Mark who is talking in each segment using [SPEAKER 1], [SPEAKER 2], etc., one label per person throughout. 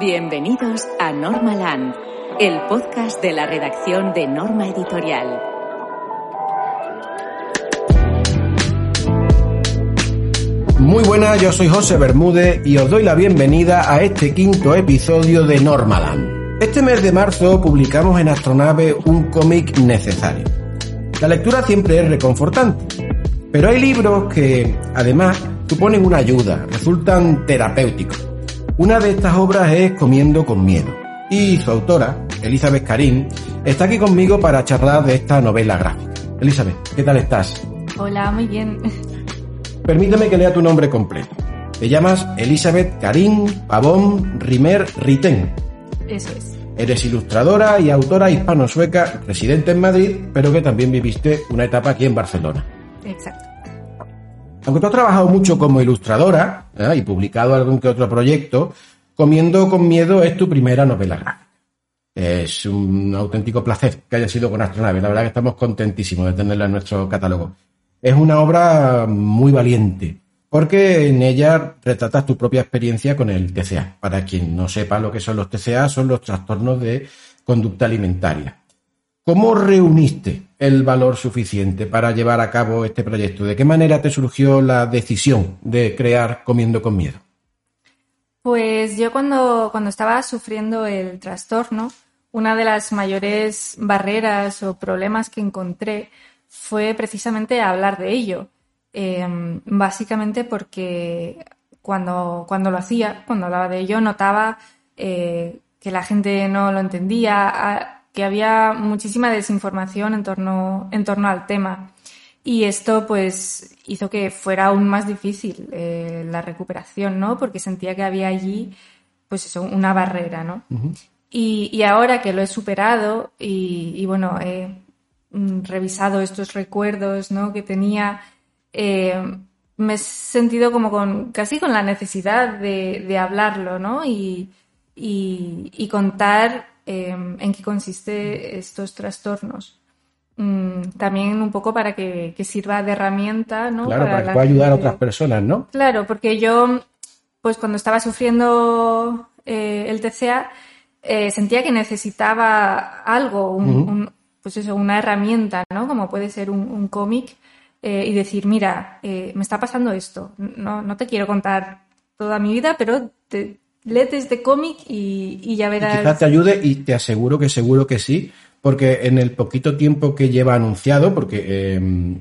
[SPEAKER 1] Bienvenidos a Normaland, el podcast de la redacción de Norma Editorial.
[SPEAKER 2] Muy buenas, yo soy José Bermúdez y os doy la bienvenida a este quinto episodio de Normaland. Este mes de marzo publicamos en Astronave un cómic necesario. La lectura siempre es reconfortante, pero hay libros que, además, suponen una ayuda, resultan terapéuticos. Una de estas obras es Comiendo con Miedo, y su autora, Elizabeth Karim, está aquí conmigo para charlar de esta novela gráfica. Elizabeth, ¿qué tal estás?
[SPEAKER 3] Hola, muy bien.
[SPEAKER 2] Permíteme que lea tu nombre completo. Te llamas Elizabeth Karim Pavón Rimer Riten.
[SPEAKER 3] Eso es.
[SPEAKER 2] Eres ilustradora y autora hispano-sueca, residente en Madrid, pero que también viviste una etapa aquí en Barcelona.
[SPEAKER 3] Exacto.
[SPEAKER 2] Aunque tú has trabajado mucho como ilustradora ¿eh? y publicado algún que otro proyecto, Comiendo con Miedo es tu primera novela gráfica. Es un auténtico placer que haya sido con Astronave. La verdad que estamos contentísimos de tenerla en nuestro catálogo. Es una obra muy valiente, porque en ella retratas tu propia experiencia con el TCA. Para quien no sepa lo que son los TCA, son los trastornos de conducta alimentaria. ¿Cómo reuniste el valor suficiente para llevar a cabo este proyecto? ¿De qué manera te surgió la decisión de crear Comiendo con Miedo?
[SPEAKER 3] Pues yo cuando, cuando estaba sufriendo el trastorno, una de las mayores barreras o problemas que encontré fue precisamente hablar de ello. Eh, básicamente porque cuando, cuando lo hacía, cuando hablaba de ello, notaba eh, que la gente no lo entendía, que había muchísima desinformación en torno, en torno al tema. Y esto pues hizo que fuera aún más difícil eh, la recuperación, ¿no? Porque sentía que había allí pues eso, una barrera, ¿no? y, y, ahora que lo he superado y, y bueno, he mm, revisado estos recuerdos, ¿no? Que tenía, eh, me he sentido como con, casi con la necesidad de, de hablarlo, ¿no? Y, y contar eh, en qué consiste estos trastornos. Mm, también un poco para que, que, sirva de herramienta, ¿no?
[SPEAKER 2] Claro, para, para que pueda ayudar a otras personas, ¿no?
[SPEAKER 3] Claro, porque yo, pues cuando estaba sufriendo eh, el TCA, eh, sentía que necesitaba algo, un, uh -huh. un, pues eso, una herramienta, ¿no? Como puede ser un, un cómic eh, y decir, mira, me está pasando esto, no, no te quiero contar toda mi vida, pero te, léete este cómic y, y, ya verás.
[SPEAKER 2] Y quizás te ayude y te aseguro que seguro que sí, porque en el poquito tiempo que lleva anunciado, porque eh,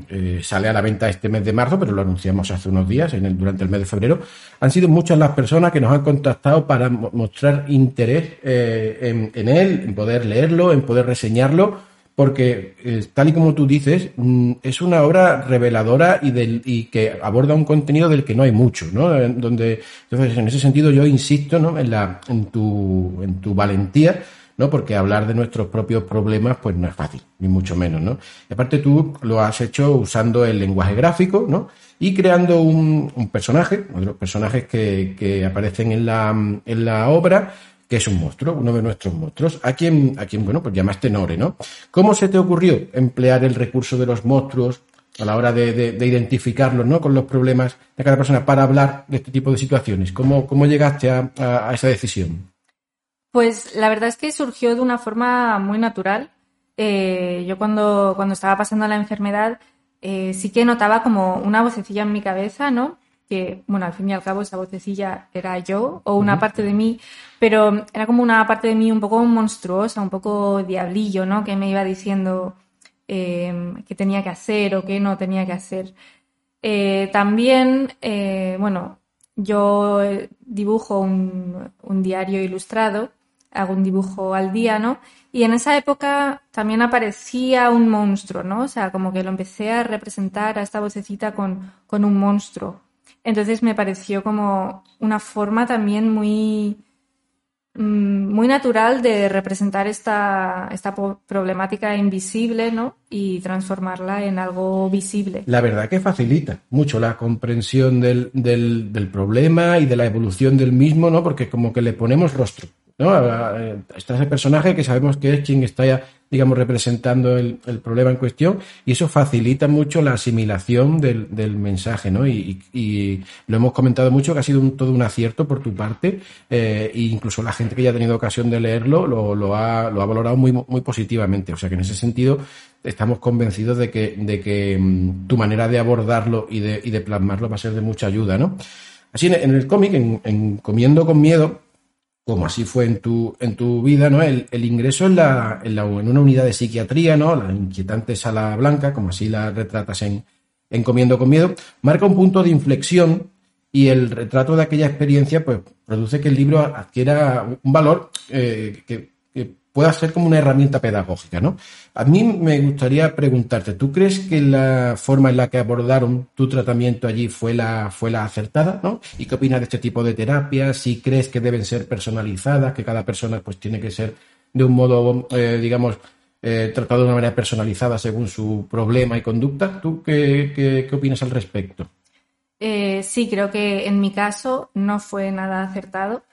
[SPEAKER 2] eh, sale a la venta este mes de marzo, pero lo anunciamos hace unos días, en el, durante el mes de febrero, han sido muchas las personas que nos han contactado para mostrar interés eh, en, en, él, en poder leerlo, en poder reseñarlo, porque eh, tal y como tú dices, mm, es una obra reveladora y, del, y que aborda un contenido del que no hay mucho, ¿no? Donde, entonces, en ese sentido, yo insisto ¿no? en, la, en, tu, en tu valentía ¿no? Porque hablar de nuestros propios problemas, pues no es fácil, ni mucho menos, ¿no? Y aparte tú lo has hecho usando el lenguaje gráfico, ¿no? Y creando un, un personaje, los personajes que, que aparecen en la, en la obra, que es un monstruo, uno de nuestros monstruos, a quien, a quien bueno, pues llamaste Nore, ¿no? ¿Cómo se te ocurrió emplear el recurso de los monstruos a la hora de, de, de, identificarlos, ¿no? Con los problemas de cada persona para hablar de este tipo de situaciones. ¿Cómo, cómo llegaste a, a, a esa decisión?
[SPEAKER 3] Pues la verdad es que surgió de una forma muy natural. Eh, yo cuando, cuando estaba pasando la enfermedad eh, sí que notaba como una vocecilla en mi cabeza, ¿no? Que, bueno, al fin y al cabo esa vocecilla era yo o una uh -huh. parte de mí, pero era como una parte de mí un poco monstruosa, un poco diablillo, ¿no? Que me iba diciendo eh, qué tenía que hacer o qué no tenía que hacer. Eh, también, eh, bueno, yo dibujo un, un diario ilustrado hago un dibujo al día, ¿no? Y en esa época también aparecía un monstruo, ¿no? O sea, como que lo empecé a representar a esta vocecita con, con un monstruo. Entonces me pareció como una forma también muy, mm, muy natural de representar esta, esta problemática invisible, ¿no? Y transformarla en algo visible.
[SPEAKER 2] La verdad que facilita mucho la comprensión del, del, problema y de la evolución del mismo, ¿no? Porque como que le ponemos rostro. ¿no? Está ese personaje que sabemos que es quien está digamos, representando el, problema en cuestión y eso facilita mucho la asimilación del, mensaje, ¿no? Y, lo hemos comentado mucho que ha sido todo un acierto por tu parte eh, e incluso la gente que ya ha tenido ocasión de leerlo lo, ha, valorado muy, muy positivamente. O sea que en ese sentido estamos convencidos de que, de que mm, tu manera de abordarlo y de, y de plasmarlo va a ser de mucha ayuda, ¿no? Así en, el cómic, en Comiendo con Miedo, como así fue en tu, en tu vida, ¿no? El, ingreso en, la, en, la, en, una unidad de psiquiatría, ¿no? La inquietante sala blanca, como así la retratas en, en Comiendo con Miedo, marca un punto de inflexión y el retrato de aquella experiencia, pues, produce que el libro adquiera un valor eh, que, pueda ser como una herramienta pedagógica, ¿no? A mí me gustaría preguntarte, ¿tú crees que la forma en la que abordaron tu tratamiento allí fue la, fue la acertada, ¿no? ¿Y qué opinas de este tipo de terapias? Si crees que deben ser personalizadas, que cada persona pues tiene que ser de un modo, eh, digamos, eh, tratado de una manera personalizada según su problema y conducta. ¿Tú qué, qué, opinas al respecto?
[SPEAKER 3] Eh, sí, creo que en mi caso no fue nada acertado.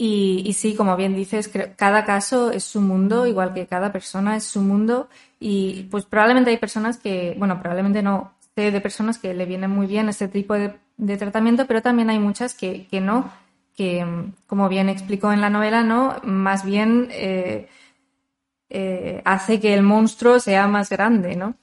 [SPEAKER 3] Y, sí, como bien dices, cada caso es su mundo, igual que cada persona es su mundo. Y pues probablemente hay personas que, bueno, probablemente no, sé de personas que le vienen muy bien este tipo de, tratamiento, pero también hay muchas que, no, que como bien explicó en la novela, ¿no? Más bien eh, eh, hace que el monstruo sea más grande, ¿no?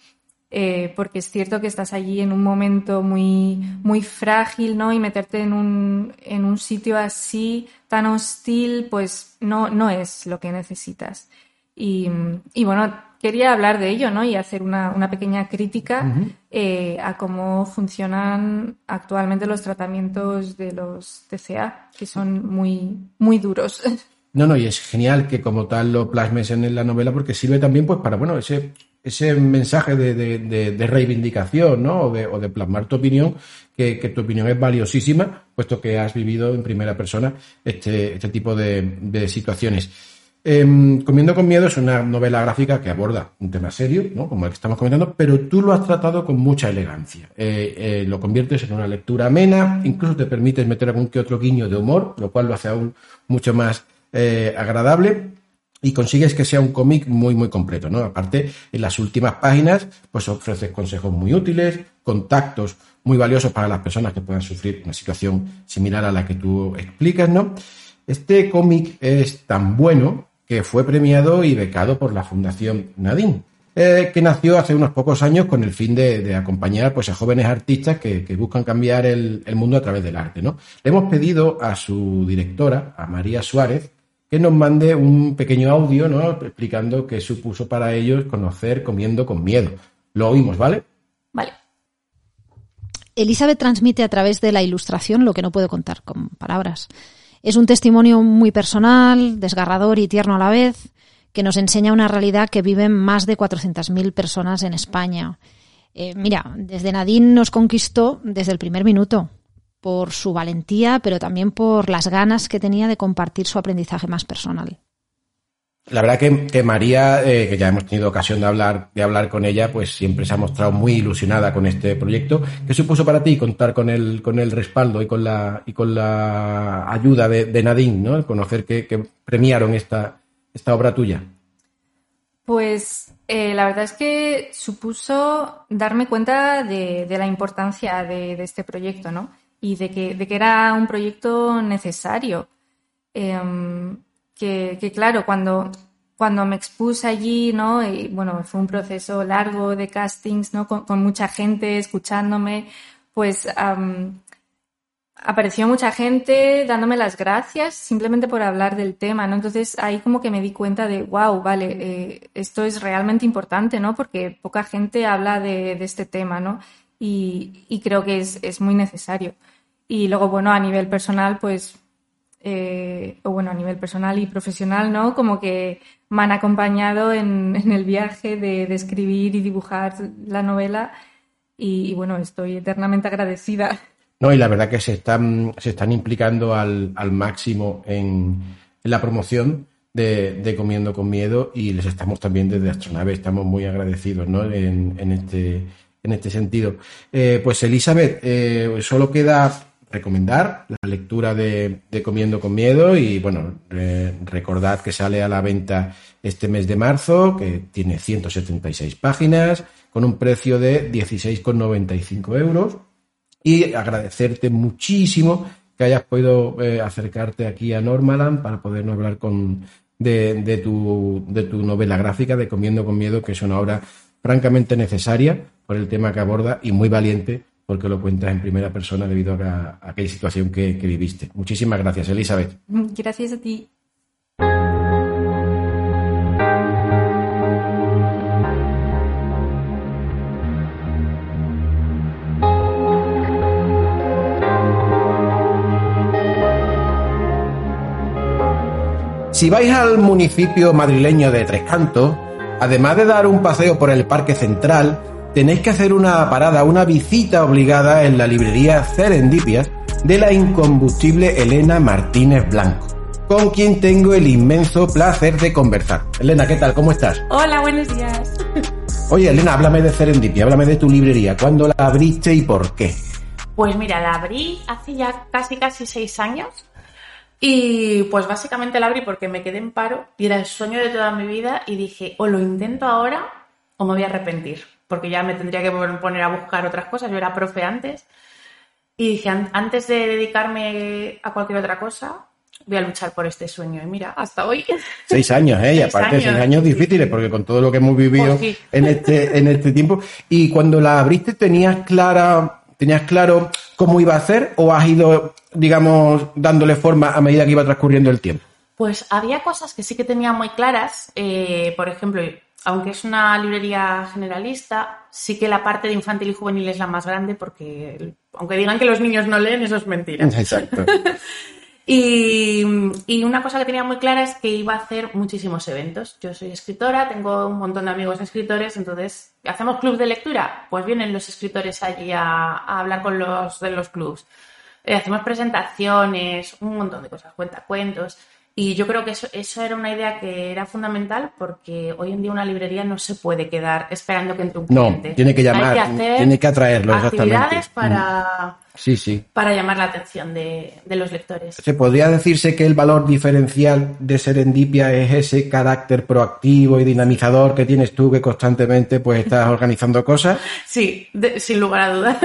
[SPEAKER 3] Eh, porque es cierto que estás allí en un momento muy, muy frágil, ¿no? Y meterte en un, en un sitio así, tan hostil, pues no, no es lo que necesitas. Y, y bueno, quería hablar de ello, ¿no? Y hacer una, una pequeña crítica eh, a cómo funcionan actualmente los tratamientos de los TCA, que son muy, muy duros.
[SPEAKER 2] No, no, y es genial que como tal lo plasmes en la novela porque sirve también pues para, bueno, ese ese mensaje de, reivindicación, ¿no? O de, o de, plasmar tu opinión, que, tu opinión es valiosísima, puesto que has vivido en primera persona este, este tipo de, situaciones. Em, Comiendo con miedo es una novela gráfica que aborda un tema serio, ¿no? como el que estamos comentando, pero tú lo has tratado con mucha elegancia. Eh, eh, lo conviertes en una lectura amena, incluso te permites meter algún que otro guiño de humor, lo cual lo hace aún mucho más eh, agradable y consigues que sea un cómic muy, muy completo, ¿no? Aparte, en las últimas páginas, pues ofreces consejos muy útiles, contactos muy valiosos para las personas que puedan sufrir una situación similar a la que tú explicas, ¿no? Este cómic es tan bueno que fue premiado y becado por la Fundación Nadine, eh, que nació hace unos pocos años con el fin de, acompañar pues, a jóvenes artistas que, buscan cambiar el, el, mundo a través del arte. ¿no? Le hemos pedido a su directora, a María Suárez, nos mande un pequeño audio, ¿no? Explicando qué supuso para ellos conocer comiendo con miedo. Lo oímos, ¿vale?
[SPEAKER 3] Vale.
[SPEAKER 4] Elizabeth transmite a través de la ilustración lo que no puedo contar con palabras. Es un testimonio muy personal, desgarrador y tierno a la vez, que nos enseña una realidad que viven más de 400.000 personas en España. Eh, mira, desde Nadine nos conquistó desde el primer minuto por su valentía, pero también por las ganas que tenía de compartir su aprendizaje más personal.
[SPEAKER 2] La verdad que, María, eh, que ya hemos tenido ocasión de hablar, de hablar con ella, pues siempre se ha mostrado muy ilusionada con este proyecto. ¿Qué supuso para ti contar con el, con el respaldo y con la, y con la ayuda de, Nadine, ¿no? El conocer que, premiaron esta, esta obra tuya.
[SPEAKER 3] Pues eh, la verdad es que supuso darme cuenta de, la importancia de, de, este proyecto, ¿no? Y de que, de que era un proyecto necesario. Em, que, claro, cuando, cuando me expuse allí, ¿no? Y, bueno, fue un proceso largo de castings, ¿no? Con, mucha gente escuchándome, pues apareció mucha gente dándome las gracias simplemente por hablar del tema, ¿no? Entonces ahí como que me di cuenta de, wow, vale, eh, esto es realmente importante, ¿no? Porque poca gente habla de, de este tema, ¿no? Y, y creo que es, es muy necesario. Y luego, bueno, a nivel personal, pues, eh, o bueno, a nivel personal y profesional, ¿no? Como que me han acompañado en, en el viaje de, escribir y dibujar la novela y, bueno, estoy eternamente agradecida.
[SPEAKER 2] No, y la verdad que se están, se están implicando al, al máximo en, en, la promoción de, de, Comiendo con Miedo y les estamos también desde Astronave, estamos muy agradecidos ¿no? en, en, este, en este sentido. Eh, pues Elizabeth, eh, solo queda recomendar la lectura de, Comiendo con Miedo y bueno, recordad que sale a la venta este mes de marzo, que tiene 176 páginas, con un precio de 16,95 euros y agradecerte muchísimo que hayas podido eh, acercarte aquí a Normaland para podernos hablar con, de, tu, de tu novela gráfica de Comiendo con Miedo, que es una obra francamente necesaria por el tema que aborda y muy valiente porque lo cuentas en primera persona debido a, aquella situación que, viviste. Muchísimas gracias, Elizabeth.
[SPEAKER 3] Gracias a ti.
[SPEAKER 2] Si vais al municipio madrileño de Tres Cantos, además de dar un paseo por el Parque Central, tenéis que hacer una parada, una visita obligada en la librería Cerendipias de la incombustible Elena Martínez Blanco, con quien tengo el inmenso placer de conversar. Elena, ¿qué tal? ¿Cómo estás?
[SPEAKER 5] Hola, buenos días.
[SPEAKER 2] Oye, Elena, háblame de Serendipia, háblame de tu librería. ¿Cuándo la abriste y por qué?
[SPEAKER 5] Pues mira, la abrí hace ya casi casi seis años. Y pues básicamente la abrí porque me quedé en paro y era el sueño de toda mi vida y dije, o lo intento ahora o me voy a arrepentir porque ya me tendría que poner a buscar otras cosas. Yo era profe antes y dije, antes de dedicarme a cualquier otra cosa, voy a luchar por este sueño. Y mira, hasta hoy.
[SPEAKER 2] Seis años, ¿eh? Y aparte, seis años difíciles, porque con todo lo que hemos vivido pues en, este, en este tiempo. Y cuando la abriste, ¿tenías clara, tenías claro cómo iba a hacer o has ido, digamos, dándole forma a medida que iba transcurriendo el tiempo?
[SPEAKER 5] Pues había cosas que sí que tenía muy claras. Eh, por ejemplo, aunque es una librería generalista, sí que la parte de infantil y juvenil es la más grande porque, aunque digan que los niños no leen, eso es mentira.
[SPEAKER 2] Exacto.
[SPEAKER 5] y, una cosa que tenía muy clara es que iba a hacer muchísimos eventos. Yo soy escritora, tengo un montón de amigos escritores, entonces, ¿hacemos club de lectura? Pues vienen los escritores allí a, hablar con los de los clubs. Eh, hacemos presentaciones, un montón de cosas, cuentacuentos. Y yo creo que eso, eso era una idea que era fundamental porque hoy en día una librería no se puede quedar esperando que entre un cliente.
[SPEAKER 2] No, tiene que llamar, tiene que atraerlo,
[SPEAKER 5] actividades para,
[SPEAKER 2] mm. Sí, sí.
[SPEAKER 5] para llamar la atención de, de, los lectores.
[SPEAKER 2] ¿Se podría decirse que el valor diferencial de Serendipia es ese carácter proactivo y dinamizador que tienes tú que constantemente pues estás organizando cosas?
[SPEAKER 5] Sí, sin lugar a dudas.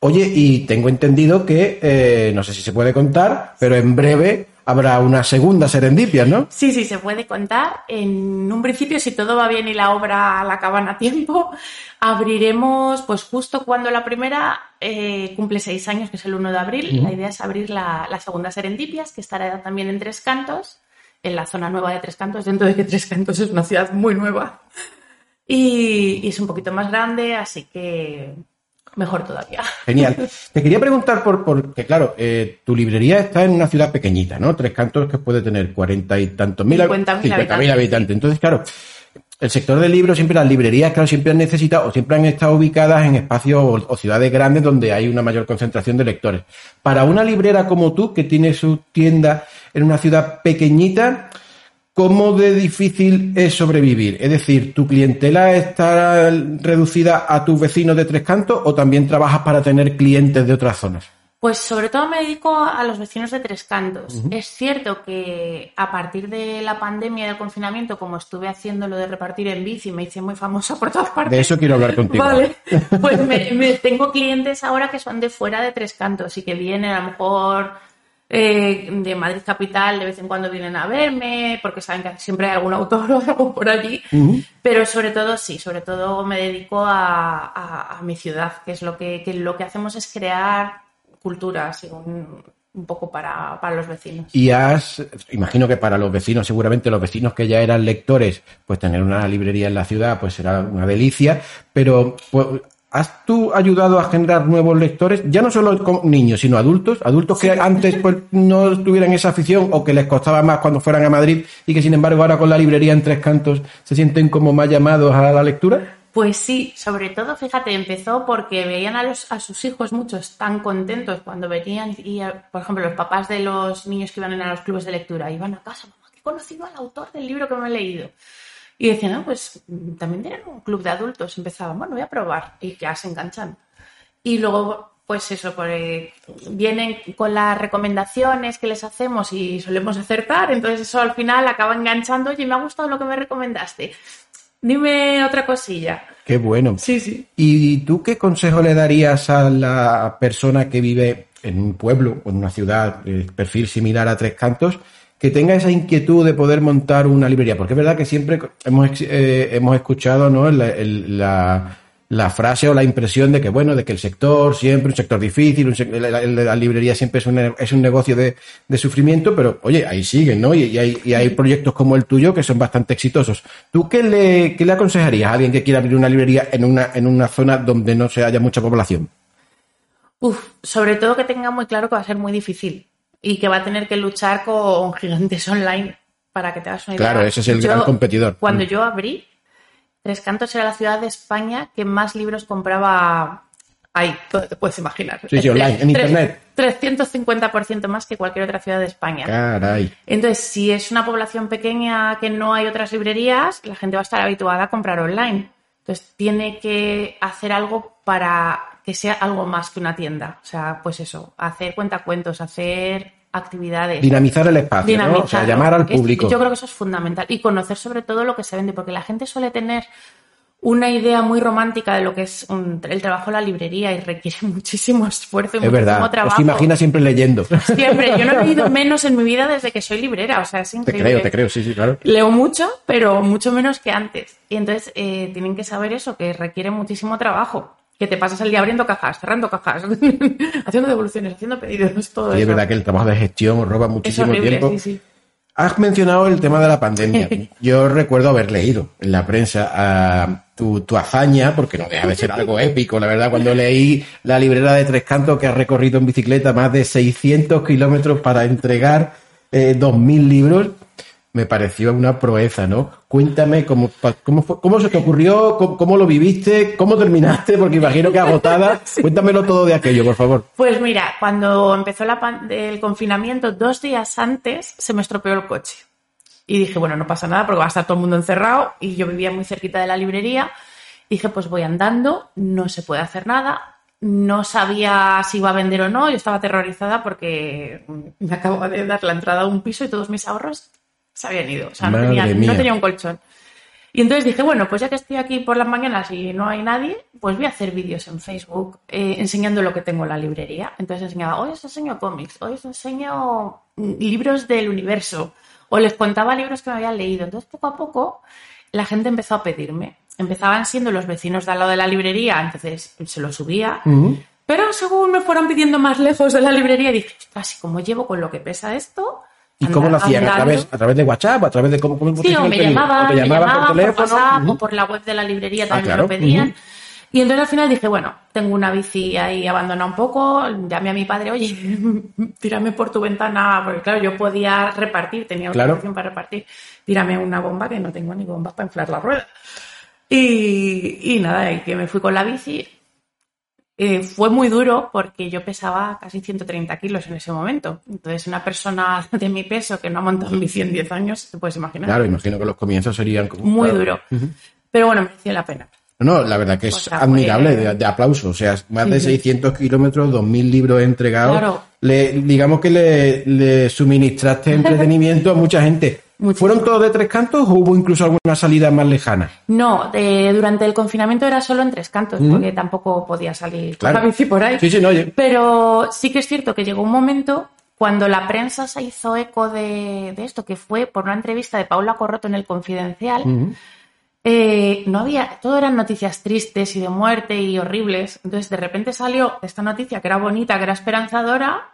[SPEAKER 2] Oye, y tengo entendido que, eh, no sé si se puede contar, pero en breve habrá una segunda serendipia, ¿no?
[SPEAKER 5] Sí, sí, se puede contar. En un principio, si todo va bien y la obra la acaban a tiempo, abriremos, pues justo cuando la primera eh, cumple seis años, que es el 1 de abril. La idea es abrir la, segunda serendipias, que estará también en Tres Cantos, en la zona nueva de Tres Cantos, dentro de que Tres Cantos es una ciudad muy nueva. y es un poquito más grande, así que mejor todavía.
[SPEAKER 2] Genial. Te quería preguntar por, porque claro, eh, tu librería está en una ciudad pequeñita, ¿no? Tres cantos que puede tener cuarenta y tantos mil,
[SPEAKER 5] habitantes.
[SPEAKER 2] habitantes. Entonces, claro, el sector del libro, siempre las librerías, claro, siempre han necesitado o siempre han estado ubicadas en espacios o, ciudades grandes donde hay una mayor concentración de lectores. Para una librera como tú, que tiene su tienda en una ciudad pequeñita, ¿Cómo de difícil es sobrevivir? Es decir, ¿tu clientela está reducida a tus vecinos de Tres Cantos o también trabajas para tener clientes de otras zonas?
[SPEAKER 5] Pues sobre todo me dedico a los vecinos de Tres Cantos. Es cierto que a partir de la pandemia y del confinamiento, como estuve haciendo lo de repartir en bici, me hice muy famosa por todas partes.
[SPEAKER 2] De eso quiero hablar contigo.
[SPEAKER 5] Vale. Pues me, tengo clientes ahora que son de fuera de Tres Cantos y que vienen a lo mejor eh, de Madrid Capital de vez en cuando vienen a verme, porque saben que siempre hay algún autor o algo por allí. Pero sobre todo, sí, sobre todo me dedico a, mi ciudad, que es lo que, lo que hacemos es crear cultura, un, un poco para, para, los vecinos.
[SPEAKER 2] Y has, imagino que para los vecinos, seguramente los vecinos que ya eran lectores, pues tener una librería en la ciudad, pues será una delicia, pero pues, ¿Has tú ayudado a generar nuevos lectores? Ya no solo niños, sino adultos, adultos que antes pues, no tuvieran esa afición o que les costaba más cuando fueran a Madrid y que sin embargo ahora con la librería en Tres Cantos se sienten como más llamados a la lectura?
[SPEAKER 5] Pues sí, sobre todo, fíjate, empezó porque veían a, los, a sus hijos muchos tan contentos cuando venían y, por ejemplo, los papás de los niños que iban a los clubes de lectura iban a casa, mamá, que he conocido al autor del libro que me he leído. Y decían, no, pues también tienen un club de adultos. Empezaban, bueno, voy a probar y ya se enganchan. Y luego pues eso, por, eh, vienen con las recomendaciones que les hacemos y solemos acertar, entonces eso al final acaba enganchando, oye, me ha gustado lo que me recomendaste. Dime otra cosilla.
[SPEAKER 2] Qué bueno.
[SPEAKER 5] Sí, sí.
[SPEAKER 2] ¿Y tú qué consejo le darías a la persona que vive en un pueblo o en una ciudad de perfil similar a Tres Cantos que tenga esa inquietud de poder montar una librería? Porque es verdad que siempre hemos, eh, hemos escuchado ¿no? la, la- frase o la impresión de que, bueno, de que el sector siempre, un sector difícil, la, librería siempre es un, es un negocio de, de sufrimiento, pero oye, ahí siguen, ¿no? Y, y hay, y hay proyectos como el tuyo que son bastante exitosos. ¿Tú qué le, qué le aconsejarías a alguien que quiera abrir una librería en una, en una zona donde no se haya mucha población?
[SPEAKER 5] Uf, sobre todo que tenga muy claro que va a ser muy difícil y que va a tener que luchar con gigantes online para que te hagas una idea.
[SPEAKER 2] Claro, ese es el gran competidor.
[SPEAKER 5] Cuando
[SPEAKER 2] Mm.
[SPEAKER 5] yo abrí, Tres Cantos era la ciudad de España que más libros compraba ahí, te puedes imaginar.
[SPEAKER 2] Sí, sí, online, en internet.
[SPEAKER 5] 350% más que cualquier otra ciudad de España.
[SPEAKER 2] Caray.
[SPEAKER 5] Entonces, si es una población pequeña que no hay otras librerías, la gente va a estar habituada a comprar online. Entonces, tiene que hacer algo para que sea algo más que una tienda. O sea, pues eso, hacer cuentacuentos, hacer actividades.
[SPEAKER 2] Dinamizar el espacio, ¿no? O sea, llamar al
[SPEAKER 5] Es-
[SPEAKER 2] público.
[SPEAKER 5] yo creo que eso es fundamental. Y conocer sobre todo lo que se vende, porque la gente suele tener una idea muy romántica de lo que es un- el trabajo en la librería y requiere muchísimo esfuerzo y
[SPEAKER 2] Es
[SPEAKER 5] muchísimo
[SPEAKER 2] verdad.
[SPEAKER 5] trabajo.
[SPEAKER 2] Os imaginas siempre leyendo.
[SPEAKER 5] Siempre, yo no he leído menos en mi vida desde que soy librera, o sea, es
[SPEAKER 2] Te
[SPEAKER 5] increíble.
[SPEAKER 2] creo, te creo, sí, sí, claro.
[SPEAKER 5] Leo mucho, pero mucho menos que antes. Y entonces eh, tienen que saber eso, que requiere muchísimo trabajo. Que te pasas el día abriendo cajas, cerrando cajas, haciendo devoluciones, haciendo pedidos, todo
[SPEAKER 2] es
[SPEAKER 5] eso.
[SPEAKER 2] verdad que el trabajo de gestión roba
[SPEAKER 5] es
[SPEAKER 2] muchísimo
[SPEAKER 5] horrible,
[SPEAKER 2] tiempo.
[SPEAKER 5] sí, sí.
[SPEAKER 2] Has mencionado el tema de la pandemia. Yo recuerdo haber leído en la prensa ah, tu, tu hazaña, porque no deja de ser algo épico, la verdad, cuando leí la librera de Tres Cantos que ha recorrido en bicicleta más de 600 kilómetros para entregar eh, 2.000 libros, me pareció una proeza, ¿no? Cuéntame cómo, cómo, fue- cómo se te ocurrió, cómo, cómo lo viviste, cómo terminaste, porque imagino que agotada. Cuéntamelo todo de aquello, por favor.
[SPEAKER 5] Pues mira, cuando empezó la pan- el confinamiento, dos días antes se me estropeó el coche. Y dije, bueno, no pasa nada porque va a estar todo el mundo encerrado y yo vivía muy cerquita de la librería. Dije, pues voy andando, no se puede hacer nada. No sabía si iba a vender o no, yo estaba aterrorizada porque me acababa de dar la entrada a un piso y todos mis ahorros se habían ido. O sea, no tenía,
[SPEAKER 2] mía.
[SPEAKER 5] no tenía un colchón. Y entonces dije, bueno, pues ya que estoy aquí por las mañanas y no hay nadie, pues voy a hacer vídeos en Facebook eh, enseñando lo que tengo en la librería. Entonces enseñaba, hoy os enseño cómics, hoy os enseño mm, libros del universo, o les contaba libros que me habían leído. Entonces poco a poco la gente empezó a pedirme. Empezaban siendo los vecinos de al lado de la librería, entonces se lo subía. Pero según me fueron pidiendo más lejos de la librería, dije, ¿y cómo llevo con lo que pesa esto?
[SPEAKER 2] ¿Y cómo lo hacían? ¿A
[SPEAKER 5] andando".
[SPEAKER 2] través, ¿A través de WhatsApp? ¿A través de cómo, cómo
[SPEAKER 5] Sí, o me llamaban,
[SPEAKER 2] ¿O te
[SPEAKER 5] me
[SPEAKER 2] llamaban
[SPEAKER 5] llamaban
[SPEAKER 2] por teléfono?
[SPEAKER 5] WhatsApp
[SPEAKER 2] Ujú.
[SPEAKER 5] o por la web de la librería
[SPEAKER 2] Ah,
[SPEAKER 5] también
[SPEAKER 2] claro.
[SPEAKER 5] lo pedían.
[SPEAKER 2] Ujú.
[SPEAKER 5] Y entonces al final dije, bueno, tengo una bici ahí abandonada un poco, llamé a mi padre, oye, tírame por tu ventana, porque claro, yo podía repartir, tenía
[SPEAKER 2] Claro.
[SPEAKER 5] autorización para repartir, tírame una bomba, que no tengo ni bombas para inflar la rueda. Y, y nada, y que me fui con la bici. Eh, fue muy duro porque yo pesaba casi 130 kilos en ese momento. Entonces, una persona de mi peso que no ha montado en bici en 10 años, te puedes imaginar.
[SPEAKER 2] Claro, imagino que los comienzos serían como-
[SPEAKER 5] muy
[SPEAKER 2] claro.
[SPEAKER 5] duro. Pero bueno, mereció la pena.
[SPEAKER 2] No, la verdad que es
[SPEAKER 5] O sea,
[SPEAKER 2] admirable, de, de aplauso. O sea, más de
[SPEAKER 5] Sí, sí.
[SPEAKER 2] 600 kilómetros, 2.000 libros entregados.
[SPEAKER 5] Claro.
[SPEAKER 2] Le, digamos que le, le suministraste entretenimiento a mucha gente.
[SPEAKER 5] Muchísimo.
[SPEAKER 2] ¿Fueron todos de tres cantos o hubo incluso alguna salida más lejana?
[SPEAKER 5] No, de- durante el confinamiento era solo en tres cantos, porque tampoco podía salir
[SPEAKER 2] Claro.
[SPEAKER 5] por ahí.
[SPEAKER 2] Sí, sí, no, oye.
[SPEAKER 5] Pero sí que es cierto que llegó un momento cuando la prensa se hizo eco de, de esto, que fue por una entrevista de Paula Corroto en el Confidencial. eh, no había, todo eran noticias tristes y de muerte y horribles. Entonces, de repente salió esta noticia que era bonita, que era esperanzadora,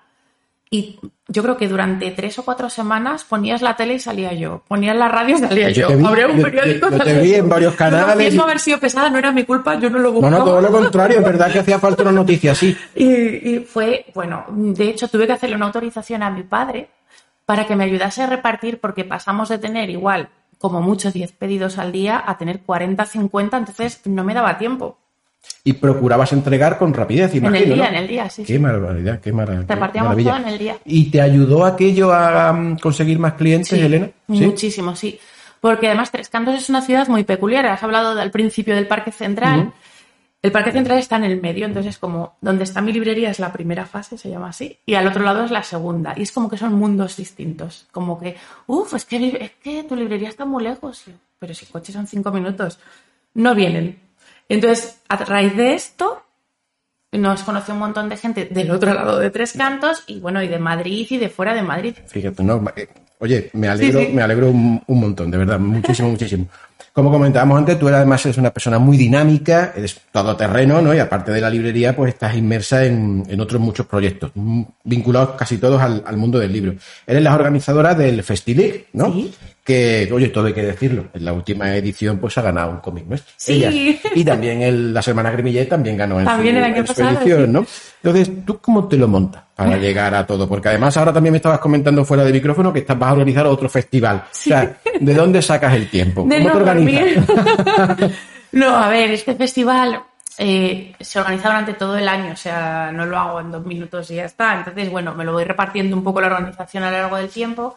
[SPEAKER 5] y yo creo que durante tres o cuatro semanas ponías la tele y salía yo, ponías la radio y salía
[SPEAKER 2] Yo
[SPEAKER 5] yo,
[SPEAKER 2] te vi-
[SPEAKER 5] abría un
[SPEAKER 2] yo-
[SPEAKER 5] periódico.
[SPEAKER 2] yo te
[SPEAKER 5] salía
[SPEAKER 2] vi
[SPEAKER 5] yo.
[SPEAKER 2] en varios
[SPEAKER 5] No,
[SPEAKER 2] canales
[SPEAKER 5] no,
[SPEAKER 2] y-
[SPEAKER 5] haber sido pesada no era mi culpa, yo no lo
[SPEAKER 2] No,
[SPEAKER 5] buscaba.
[SPEAKER 2] no, todo lo contrario. Es verdad que hacía falta una noticia así.
[SPEAKER 5] Y, y fue, bueno, de hecho tuve que hacerle una autorización a mi padre para que me ayudase a repartir porque pasamos de tener igual como mucho 10 pedidos al día a tener 40, 50, entonces no me daba tiempo.
[SPEAKER 2] Y procurabas entregar con rapidez,
[SPEAKER 5] En
[SPEAKER 2] imagino,
[SPEAKER 5] el día,
[SPEAKER 2] ¿no?
[SPEAKER 5] en el día, sí.
[SPEAKER 2] Qué
[SPEAKER 5] sí.
[SPEAKER 2] maravilla, qué mara- qué
[SPEAKER 5] Repartíamos
[SPEAKER 2] maravilla.
[SPEAKER 5] todo en el día.
[SPEAKER 2] ¿Y te ayudó aquello a um, conseguir más clientes,
[SPEAKER 5] Sí,
[SPEAKER 2] Elena? Sí.
[SPEAKER 5] Muchísimo, sí. Porque además Tres Cantos es una ciudad muy peculiar. Has hablado al principio del Parque Central. El parque central está en el medio, entonces es como donde está mi librería es la primera fase, se llama así, y al otro lado es la segunda. Y es como que son mundos distintos. Como que, uff, es que, es que tu librería está muy lejos. Pero si coches son cinco minutos, no vienen. Entonces, a raíz de esto, nos conoció un montón de gente del otro lado de Tres Cantos y bueno, y de Madrid y de fuera de Madrid.
[SPEAKER 2] Fíjate, no, eh, oye, me alegro, me alegro un, un montón, de verdad, muchísimo, muchísimo. Como comentábamos antes, tú además eres una persona muy dinámica, eres todoterreno, ¿no? Y aparte de la librería, pues estás inmersa en, en otros muchos proyectos, mm, vinculados casi todos al, al, mundo del libro. Eres la organizadora del Festilig, ¿no?
[SPEAKER 5] Sí.
[SPEAKER 2] Que, oye, todo hay que decirlo. En la última edición, pues ha ganado un cómic nuestro.
[SPEAKER 5] Sí.
[SPEAKER 2] Ellas. Y también el, la semana Grimillet también ganó en
[SPEAKER 5] también
[SPEAKER 2] su,
[SPEAKER 5] el año
[SPEAKER 2] en su
[SPEAKER 5] pasado,
[SPEAKER 2] edición,
[SPEAKER 5] sí.
[SPEAKER 2] ¿no? Entonces, ¿tú cómo te lo montas para llegar a todo? Porque además ahora también me estabas comentando fuera de micrófono que estás, vas a organizar otro festival.
[SPEAKER 5] Sí.
[SPEAKER 2] O sea, ¿de dónde sacas el tiempo?
[SPEAKER 5] De
[SPEAKER 2] ¿Cómo
[SPEAKER 5] no
[SPEAKER 2] te organizas?
[SPEAKER 5] no, a ver, este festival eh, se organiza durante todo el año, o sea, no lo hago en dos minutos y ya está. Entonces, bueno, me lo voy repartiendo un poco la organización a lo largo del tiempo.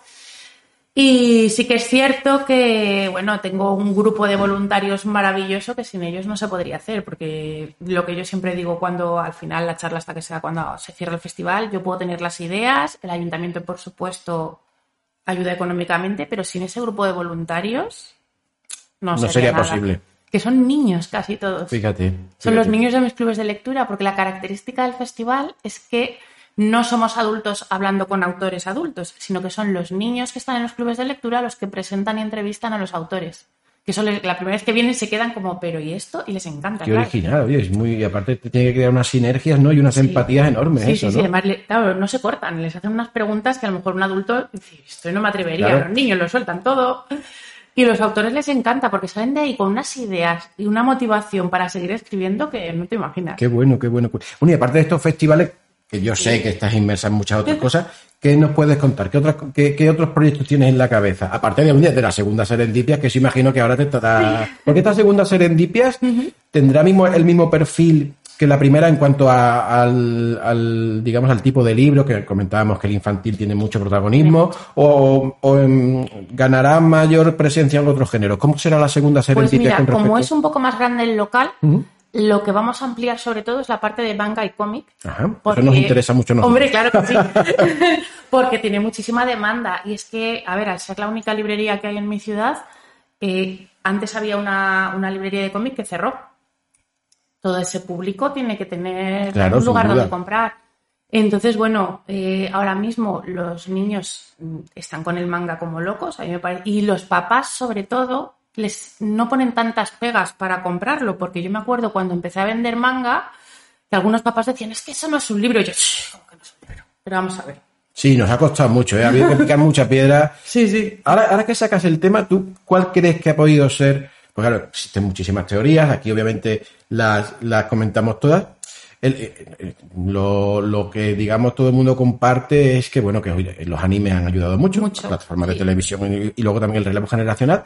[SPEAKER 5] Y sí que es cierto que, bueno, tengo un grupo de voluntarios maravilloso que sin ellos no se podría hacer, porque lo que yo siempre digo cuando al final la charla hasta que sea cuando se cierra el festival, yo puedo tener las ideas, el ayuntamiento, por supuesto, ayuda económicamente, pero sin ese grupo de voluntarios no,
[SPEAKER 2] No
[SPEAKER 5] sería,
[SPEAKER 2] sería
[SPEAKER 5] nada.
[SPEAKER 2] posible.
[SPEAKER 5] Que son niños casi todos.
[SPEAKER 2] Fíjate.
[SPEAKER 5] Son los niños de mis clubes de lectura, porque la característica del festival es que no somos adultos hablando con autores adultos, sino que son los niños que están en los clubes de lectura los que presentan y entrevistan a los autores. Que son les- la primera vez que vienen se quedan como, pero ¿y esto? Y les encanta.
[SPEAKER 2] Qué
[SPEAKER 5] claro.
[SPEAKER 2] original, oye, es muy, y aparte te tiene que crear unas sinergias, ¿no? Y unas
[SPEAKER 5] Sí.
[SPEAKER 2] empatías enormes,
[SPEAKER 5] Sí,
[SPEAKER 2] eso,
[SPEAKER 5] sí.
[SPEAKER 2] ¿no?
[SPEAKER 5] Además, le- claro, no se cortan. Les hacen unas preguntas que a lo mejor un adulto dice, esto no me atrevería.
[SPEAKER 2] Claro.
[SPEAKER 5] Los niños lo sueltan todo. Y los autores les encanta porque salen de ahí con unas ideas y una motivación para seguir escribiendo que no te imaginas.
[SPEAKER 2] Qué bueno, qué bueno. Bueno, y aparte de estos festivales, que yo sé que estás inmersa en muchas otras cosas, ¿qué nos puedes contar? ¿Qué, otras, qué, qué otros proyectos tienes en la cabeza? Aparte de, un día de la segunda Serendipias, que sí imagino que ahora te estará... Porque esta segunda Serendipias tendrá mismo, el mismo perfil que la primera en cuanto a- al, al, digamos, al tipo de libro, que comentábamos que el infantil tiene mucho protagonismo, o, o, em, ganará mayor presencia en otros géneros. ¿Cómo será la segunda
[SPEAKER 5] Pues
[SPEAKER 2] Serendipias
[SPEAKER 5] mira,
[SPEAKER 2] con
[SPEAKER 5] como es un poco más grande el local. Lo que vamos a ampliar sobre todo es la parte de manga y cómic.
[SPEAKER 2] Ajá, eso
[SPEAKER 5] porque-
[SPEAKER 2] nos interesa mucho nosotros.
[SPEAKER 5] Hombre, claro que sí. porque tiene muchísima demanda. Y es que, a ver, al ser la única librería que hay en mi ciudad, eh, antes había una, una librería de cómic que cerró. Todo ese público tiene que tener
[SPEAKER 2] Claro,
[SPEAKER 5] un lugar donde comprar. Entonces, bueno, eh, ahora mismo los niños mm, están con el manga como locos, a mí me parece, y los papás, sobre todo, les no ponen tantas pegas para comprarlo, porque yo me acuerdo cuando empecé a vender manga, que algunos papás decían, es que eso no es un libro, y yo, "Shh, ¿cómo que no es un libro? Pero vamos a ver.
[SPEAKER 2] Sí, nos ha costado mucho, ¿eh? ha habido que picar mucha piedra.
[SPEAKER 5] Sí, sí.
[SPEAKER 2] Ahora, ahora que sacas el tema, ¿tú cuál crees que ha podido ser? Pues claro, existen muchísimas teorías, aquí obviamente las, las comentamos todas. El- eh, eh, lo, lo que digamos todo el mundo comparte es que bueno que los animes han ayudado mucho,
[SPEAKER 5] Mucho,
[SPEAKER 2] plataformas de
[SPEAKER 5] sí.
[SPEAKER 2] televisión y, y luego también el relevo generacional.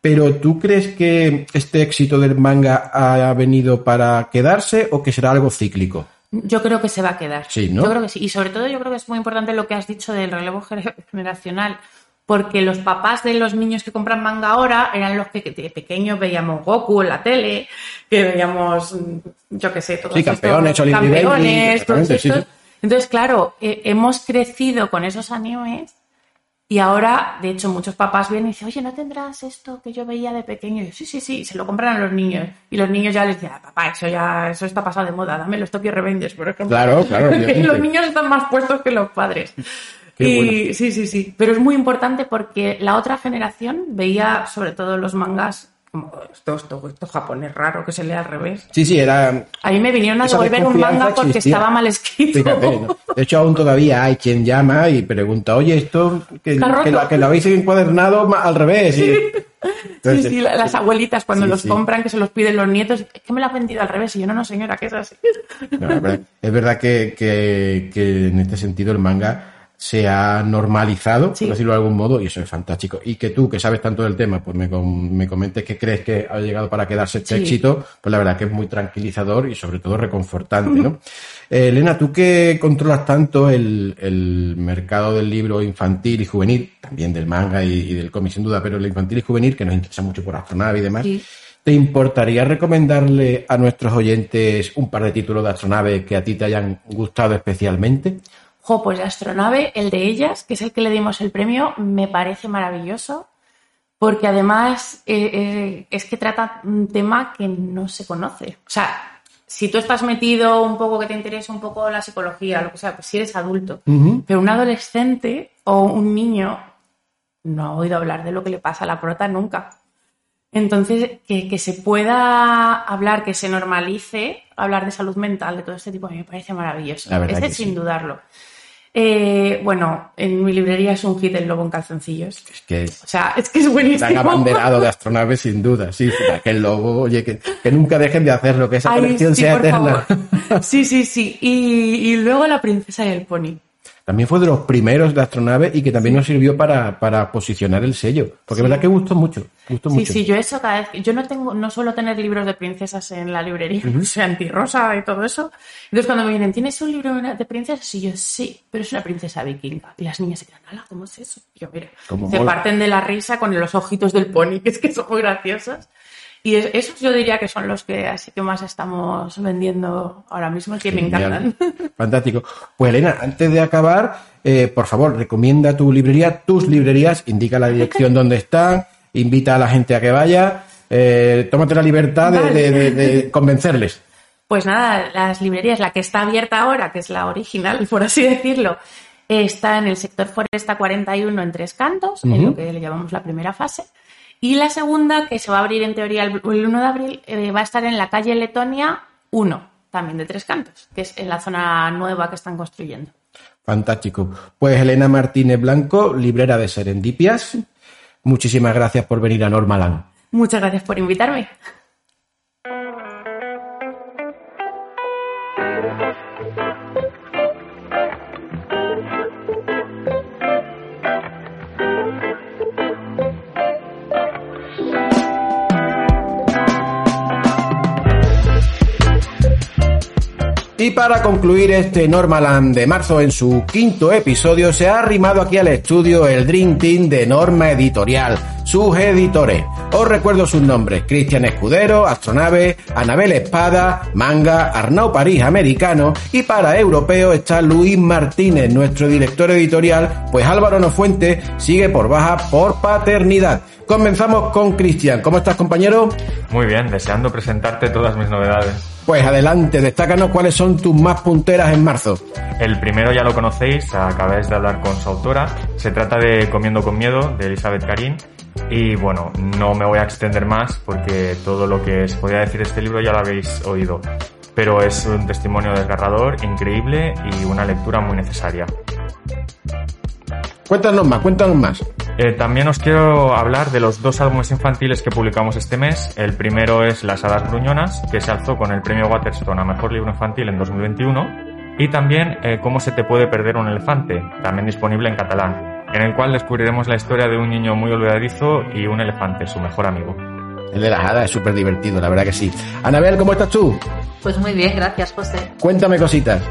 [SPEAKER 2] Pero ¿tú crees que este éxito del manga ha venido para quedarse o que será algo cíclico?
[SPEAKER 5] Yo creo que se va a quedar.
[SPEAKER 2] Sí, ¿no?
[SPEAKER 5] Yo creo que sí. Y sobre todo yo creo que es muy importante lo que has dicho del relevo gener- generacional. Porque los papás de los niños que compran manga ahora eran los que de pequeños veíamos Goku en la tele, que veíamos, mm, yo qué sé, todos
[SPEAKER 2] Sí,
[SPEAKER 5] estos
[SPEAKER 2] campeones, Benji,
[SPEAKER 5] campeones, todos
[SPEAKER 2] sí,
[SPEAKER 5] estos. Entonces, claro, eh, hemos crecido con esos animes y ahora, de hecho, muchos papás vienen y dicen, oye, ¿no tendrás esto que yo veía de pequeño? Y yo, sí, sí, sí, se lo compran a los niños. Y los niños ya les dicen, "Ah, papá, eso ya eso está pasado de moda, dame los Tokyo Revengers, por ejemplo.
[SPEAKER 2] Claro, claro,
[SPEAKER 5] los niños están más puestos que los padres.
[SPEAKER 2] Qué
[SPEAKER 5] y
[SPEAKER 2] bueno.
[SPEAKER 5] sí, sí, sí. Pero es muy importante porque la otra generación veía sobre todo los mangas esto, esto, esto japonés raro que se lee al revés.
[SPEAKER 2] Sí, sí, era
[SPEAKER 5] A mí me vinieron a devolver un manga porque
[SPEAKER 2] existía.
[SPEAKER 5] estaba mal escrito.
[SPEAKER 2] Fíjate, ¿no? de hecho aún todavía hay quien llama y pregunta, oye, esto que, lo, que lo habéis encuadernado al revés.
[SPEAKER 5] Sí,
[SPEAKER 2] Entonces,
[SPEAKER 5] sí, la- las abuelitas cuando
[SPEAKER 2] Sí,
[SPEAKER 5] los compran, que se los piden los nietos, es que me lo has vendido al revés. Y yo, no, no, señora, que es así.
[SPEAKER 2] no, es verdad, es verdad que, que- que en este sentido el manga se ha normalizado,
[SPEAKER 5] Sí.
[SPEAKER 2] por decirlo de algún modo, y eso es fantástico. Y que tú, que sabes tanto del tema, pues me, com- me comentes que crees que ha llegado para quedarse este
[SPEAKER 5] Sí.
[SPEAKER 2] éxito, pues la verdad que es muy tranquilizador y sobre todo reconfortante, ¿no? Eh, Elena, tú que controlas tanto el, el mercado del libro infantil y juvenil, también del manga y, y del cómic sin duda, pero el infantil y juvenil, que nos interesa mucho por astronave y demás,
[SPEAKER 5] Sí.
[SPEAKER 2] ¿te importaría recomendarle a nuestros oyentes un par de títulos de Astronave que a ti te hayan gustado especialmente?
[SPEAKER 5] Jo, pues de Astronave, el de ellas, que es el que le dimos el premio, me parece maravilloso porque además eh, eh, es que trata un tema que no se conoce. O sea, si tú estás metido un poco, que te interesa un poco la psicología, lo que sea, pues si eres adulto, pero un adolescente o un niño no ha oído hablar de lo que le pasa a la prota nunca. Entonces, que, se pueda hablar, que se normalice hablar de salud mental, de todo este tipo, a mí me parece maravilloso. Ese sin dudarlo. Eh, bueno, en mi librería es un hit el lobo en calzoncillos.
[SPEAKER 2] Es que,
[SPEAKER 5] o sea, es que es buenísimo.
[SPEAKER 2] Están abanderado de astronave sin duda, sí, que el lobo, oye, que, nunca dejen de hacerlo, que esa colección sea eterna.
[SPEAKER 5] Sí, sí, sí. Y, y luego la princesa y el pony
[SPEAKER 2] también fue de los primeros de astronave y que también nos sirvió para, para, posicionar el sello. Porque es verdad que gustó mucho. Gustó
[SPEAKER 5] sí,
[SPEAKER 2] mucho.
[SPEAKER 5] sí, yo eso cada vez. Yo no tengo, no suelo tener libros de princesas en la librería, uh -huh. antirrosa y todo eso. Entonces cuando me vienen, ¿tienes un libro de princesas? Y yo, sí, pero es una princesa vikinga. Y las niñas se quedan, ¡hala! ¿Cómo es eso? Y yo, mira, se parten de la risa con los ojitos del pony, que es que son muy graciosas. Y esos yo diría que son los que así que más estamos vendiendo ahora mismo, que me encantan.
[SPEAKER 2] Fantástico. Pues Elena, antes de acabar, eh, por favor, recomienda tu librería, tus librerías, indica la dirección donde están, invita a la gente a que vaya, eh, tómate la libertad de, vale. de, de, de convencerles.
[SPEAKER 5] Pues nada, las librerías, la que está abierta ahora, que es la original, por así decirlo, está en el sector Foresta 41 en Tres Cantos, uh -huh. en lo que le llamamos la primera fase. Y la segunda, que se va a abrir en teoría el, 1 de abril, eh, va a estar en la calle Letonia 1, también de Tres Cantos, que es en la zona nueva que están construyendo.
[SPEAKER 2] Fantástico. Pues Elena Martínez Blanco, librera de Serendipias, muchísimas gracias por venir a Normalan.
[SPEAKER 5] Muchas gracias por invitarme.
[SPEAKER 2] Y para concluir este Normaland de marzo en su quinto episodio, se ha arrimado aquí al estudio el Dream Team de Norma Editorial, sus editores. Os recuerdo sus nombres, Cristian Escudero, Astronave, Anabel Espada, Manga, Arnau París Americano y para europeo está Luis Martínez, nuestro director editorial, pues Álvaro Nofuente sigue por baja por paternidad. Comenzamos con Cristian. ¿Cómo estás, compañero?
[SPEAKER 6] Muy bien, deseando presentarte todas mis novedades.
[SPEAKER 2] Pues adelante, destácanos cuáles son tus más punteras en marzo.
[SPEAKER 6] El primero ya lo conocéis, acabáis de hablar con su autora. Se trata de Comiendo con Miedo, de Elizabeth Karim. Y bueno, no me voy a extender más porque todo lo que se podía decir de este libro ya lo habéis oído. Pero es un testimonio desgarrador, increíble y una lectura muy necesaria.
[SPEAKER 2] Cuéntanos más, cuéntanos más.
[SPEAKER 6] Eh, también os quiero hablar de los dos álbumes infantiles que publicamos este mes. El primero es Las Hadas Gruñonas, que se alzó con el premio Waterstone a Mejor Libro Infantil en 2021. Y también eh, Cómo se te puede perder un elefante, también disponible en catalán, en el cual descubriremos la historia de un niño muy olvidadizo y un elefante, su mejor amigo.
[SPEAKER 2] El de las hadas es súper divertido, la verdad que sí. Anabel, ¿cómo estás tú?
[SPEAKER 7] Pues muy bien, gracias, José.
[SPEAKER 2] Cuéntame cositas.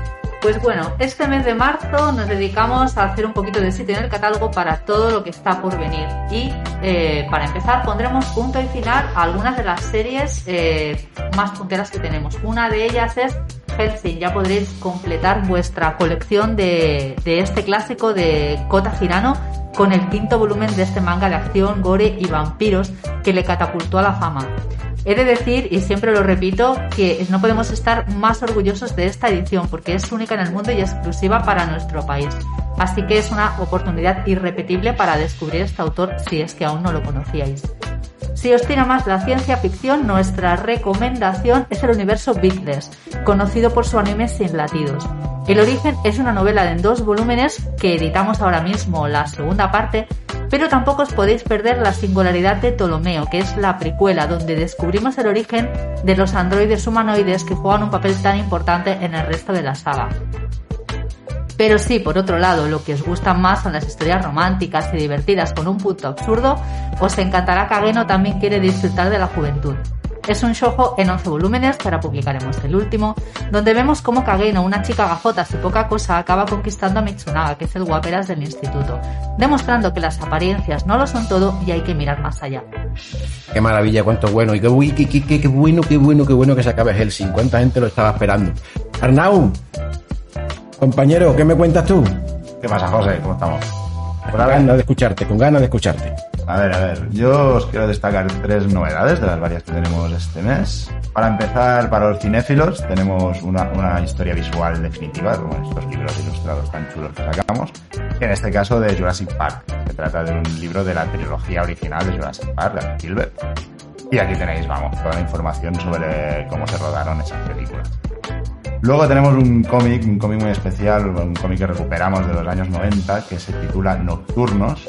[SPEAKER 7] Pues bueno, este mes de marzo nos dedicamos a hacer un poquito de sitio en el catálogo para todo lo que está por venir. Y eh, para empezar pondremos punto y final a algunas de las series eh, más punteras que tenemos. Una de ellas es Hellsing. Ya podréis completar vuestra colección de, de este clásico de Kota Hirano con el quinto volumen de este manga de acción, gore y vampiros que le catapultó a la fama. He de decir, y siempre lo repito, que no podemos estar más orgullosos de esta edición porque es única en el mundo y exclusiva para nuestro país. Así que es una oportunidad irrepetible para descubrir este autor si es que aún no lo conocíais. Si os tira más la ciencia ficción, nuestra recomendación es el universo Beatles, conocido por su anime Sin Latidos. El origen es una novela en dos volúmenes que editamos ahora mismo, la segunda parte, pero tampoco os podéis perder la singularidad de Ptolomeo, que es la precuela, donde descubrimos el origen de los androides humanoides que juegan un papel tan importante en el resto de la saga. Pero sí, por otro lado, lo que os gusta más son las historias románticas y divertidas con un punto absurdo, os encantará que Ageno también quiere disfrutar de la juventud. Es un shojo en 11 volúmenes, ahora publicaremos el último, donde vemos cómo Kageno, una chica gafotas y poca cosa, acaba conquistando a Mitsunaga, que es el guaperas del instituto, demostrando que las apariencias no lo son todo y hay que mirar más allá.
[SPEAKER 2] Qué maravilla, cuánto bueno. Y qué, uy, qué, qué- qué- qué bueno, qué bueno, qué bueno que se acabe Helsing. Cuánta gente lo estaba esperando. Arnau, compañero, ¿qué me cuentas tú?
[SPEAKER 8] ¿Qué pasa, José? ¿Cómo estamos?
[SPEAKER 2] Con ganas de escucharte, con ganas de escucharte.
[SPEAKER 8] a ver, a ver. Yo os quiero destacar tres novedades de las varias que tenemos este mes. Para empezar, para los cinéfilos, tenemos una, una historia visual definitiva, como estos libros ilustrados tan chulos que sacamos. En este caso de Jurassic Park, que trata de un libro de la trilogía original de Jurassic Park, de Spielberg. Y aquí tenéis, vamos, toda la información sobre cómo se rodaron esas películas. Luego tenemos un cómic, un cómic muy especial, un cómic que recuperamos de los años 90, que se titula Nocturnos,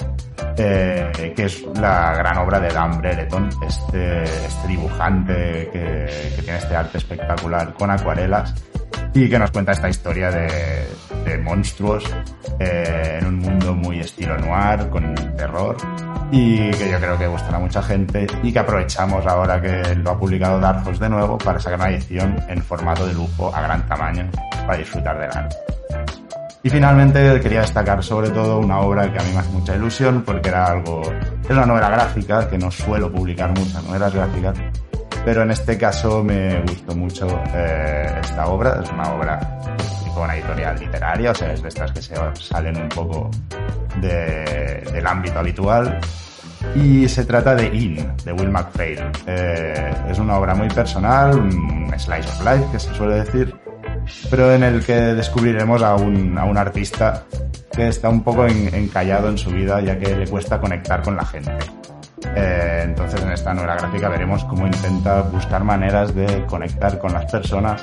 [SPEAKER 8] eh, que es la gran obra de Dan Brereton, este, este dibujante que, tiene este arte espectacular con acuarelas y que nos cuenta esta historia de, de monstruos eh, en un mundo muy estilo noir, con terror, y que yo creo que gustará a mucha gente y que aprovechamos ahora que lo ha publicado Dark Horse de nuevo para sacar una edición en formato de lujo a gran tamaño para disfrutar del arte. Y finalmente quería destacar sobre todo una obra que a mí me hace mucha ilusión porque era algo, es una novela gráfica que no suelo publicar muchas novelas gráficas, pero en este caso me gustó mucho eh, esta obra, es una obra tipo una editorial literaria, o sea, es de estas que se salen un poco de- del ámbito habitual. Y se trata de In, de Will MacPhail. Eh, es una obra muy personal, un slice of life, que se suele decir, pero en el que descubriremos a un, a un artista que está un poco en- encallado en su vida, ya que le cuesta conectar con la gente. Eh, entonces en esta novela gráfica veremos cómo intenta buscar maneras de conectar con las personas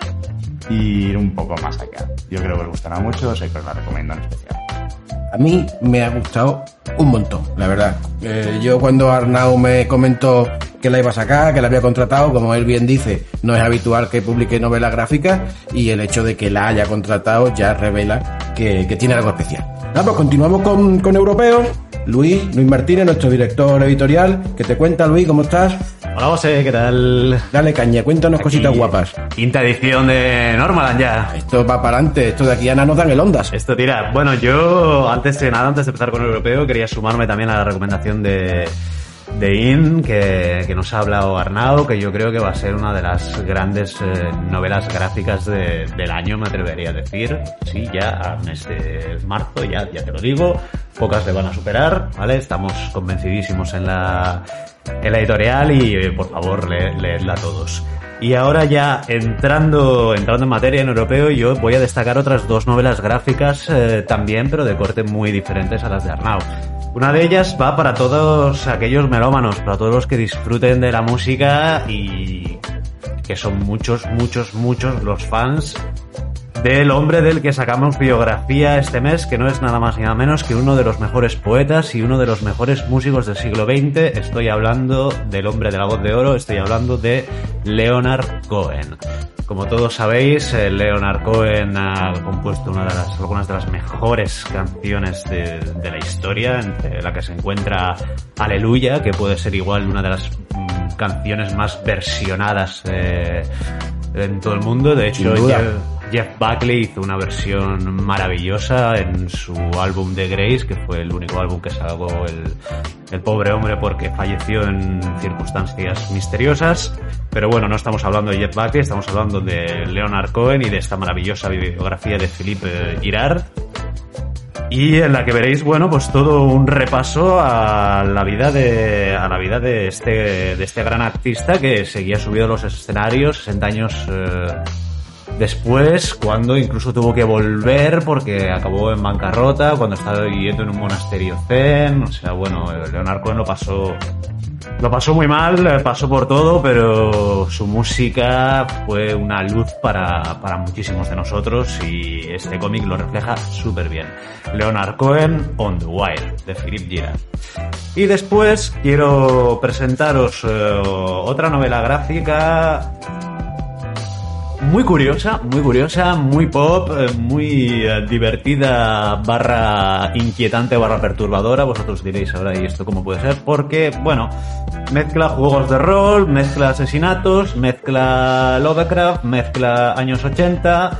[SPEAKER 8] y ir un poco más allá. Yo creo que os gustará mucho, sé que os la recomiendo en especial.
[SPEAKER 2] A mí me ha gustado un montón, la verdad. Eh, yo cuando Arnau me comentó que la iba a sacar, que la había contratado, como él bien dice, no es habitual que publique novelas gráficas y el hecho de que la haya contratado ya revela que, que tiene algo especial. Nada, pues continuamos con, con europeos. Luis, Luis Martínez, nuestro director editorial, que te cuenta Luis, ¿cómo estás?
[SPEAKER 9] Hola José, ¿qué tal?
[SPEAKER 2] Dale caña, cuéntanos cositas
[SPEAKER 9] Aquí,
[SPEAKER 2] guapas.
[SPEAKER 9] Quinta edición de Normaland ya.
[SPEAKER 2] Esto va para adelante, esto de aquí a nada nos dan el ondas.
[SPEAKER 9] Esto tira. Bueno, yo antes de nada, antes de empezar con el europeo, quería sumarme también a la recomendación de, de IN que, que nos ha hablado Arnau, que yo creo que va a ser una de las grandes eh, novelas gráficas de- del año, me atrevería a decir. Sí, ya a mes de marzo, ya, ya te lo digo. Pocas le van a superar, ¿vale? Estamos convencidísimos en la, en la editorial y eh, por favor le- leedla todos. Y ahora ya entrando, entrando en materia en europeo, yo voy a destacar otras dos novelas gráficas eh, también, pero de corte muy diferentes a las de Arnau. Una de ellas va para todos aquellos melómanos, para todos los que disfruten de la música y que son muchos, muchos, muchos los fans del hombre del que sacamos biografía este mes, que no es nada más ni nada menos que uno de los mejores poetas y uno de los mejores músicos del siglo XX. Estoy hablando del hombre de la voz de oro, estoy hablando de Leonard Cohen. Como todos sabéis, eh, Leonard Cohen ha compuesto una de las, algunas de las mejores canciones de, de la historia, entre la que se encuentra Aleluya, que puede ser igual una de las canciones más versionadas eh, en todo el mundo. De hecho. Jeff, Jeff Buckley hizo una versión maravillosa en su álbum de Grace, que fue el único álbum que sacó el, el pobre hombre porque falleció en circunstancias misteriosas. Pero bueno, no estamos hablando de Jeff Buckley, estamos hablando de Leonard Cohen y de esta maravillosa biografía de Philippe Girard. Y en la que veréis, bueno, pues todo un repaso a la vida de, a la vida de este, de este gran artista que seguía subido los escenarios 60 años eh, después, cuando incluso tuvo que volver porque acabó en bancarrota, cuando estaba viviendo en un monasterio zen, o sea, bueno, Leonard Cohen lo pasó, lo pasó muy mal, eh, pasó por todo, pero su música fue una luz para, para muchísimos de nosotros y este cómic lo refleja súper bien. Leonard Cohen On the Wire, de Philip Girard. Y después quiero presentaros eh, otra novela gráfica muy curiosa, muy curiosa, muy pop, eh, muy eh, divertida, barra inquietante, barra perturbadora. Vosotros diréis ahora, ¿y esto cómo puede ser? Porque, bueno, Mezcla juegos de rol, mezcla asesinatos, mezcla Lovecraft, mezcla años 80,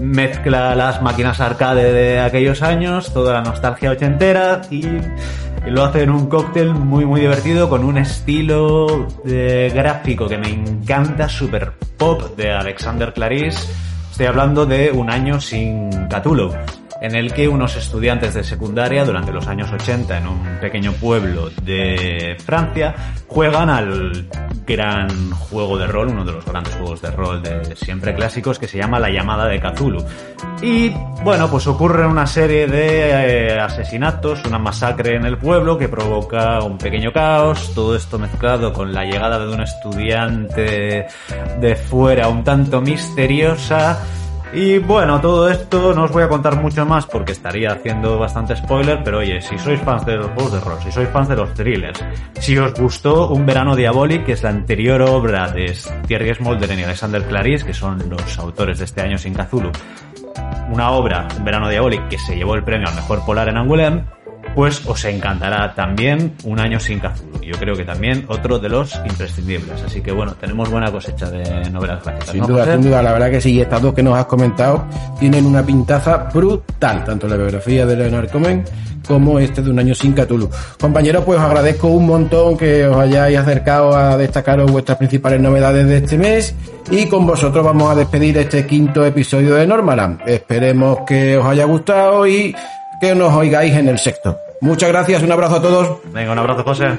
[SPEAKER 9] mezcla las máquinas arcade de aquellos años, toda la nostalgia ochentera y, lo hace en un cóctel muy muy divertido con un estilo de gráfico que me encanta, super pop de Alexander Clarice. Estoy hablando de un año sin Cthulhu en el que unos estudiantes de secundaria durante los años 80 en un pequeño pueblo de Francia juegan al gran juego de rol, uno de los grandes juegos de rol de siempre clásicos que se llama La llamada de Cthulhu. Y bueno, pues ocurre una serie de eh, asesinatos, una masacre en el pueblo que provoca un pequeño caos, todo esto mezclado con la llegada de un estudiante de fuera un tanto misteriosa y bueno, todo esto no os voy a contar mucho más porque estaría haciendo bastante spoiler, pero oye, si sois fans de los juegos de rol, si sois fans de los thrillers, si os gustó Un Verano Diabolic, que es la anterior obra de Thierry Smolderen y Alexander Clarice, que son los autores de este año sin Cthulhu, una obra, Un Verano Diabolic, que se llevó el premio al mejor polar en Angoulême, pues os encantará también Un año sin Cthulhu. Yo creo que también otro de los imprescindibles. Así que bueno, tenemos buena cosecha de novelas clásicas.
[SPEAKER 2] Sin
[SPEAKER 9] ¿no,
[SPEAKER 2] duda,
[SPEAKER 9] José?
[SPEAKER 2] sin duda, la verdad que sí, estas dos que nos has comentado tienen una pintaza brutal, tanto la biografía de Leonard Cohen como este de un año sin Cthulhu. Compañeros, pues os agradezco un montón que os hayáis acercado a destacaros vuestras principales novedades de este mes y con vosotros vamos a despedir este quinto episodio de Normaland. Esperemos que os haya gustado y que nos oigáis en el sexto. Muchas gracias, un abrazo a todos.
[SPEAKER 9] Venga, un abrazo, José.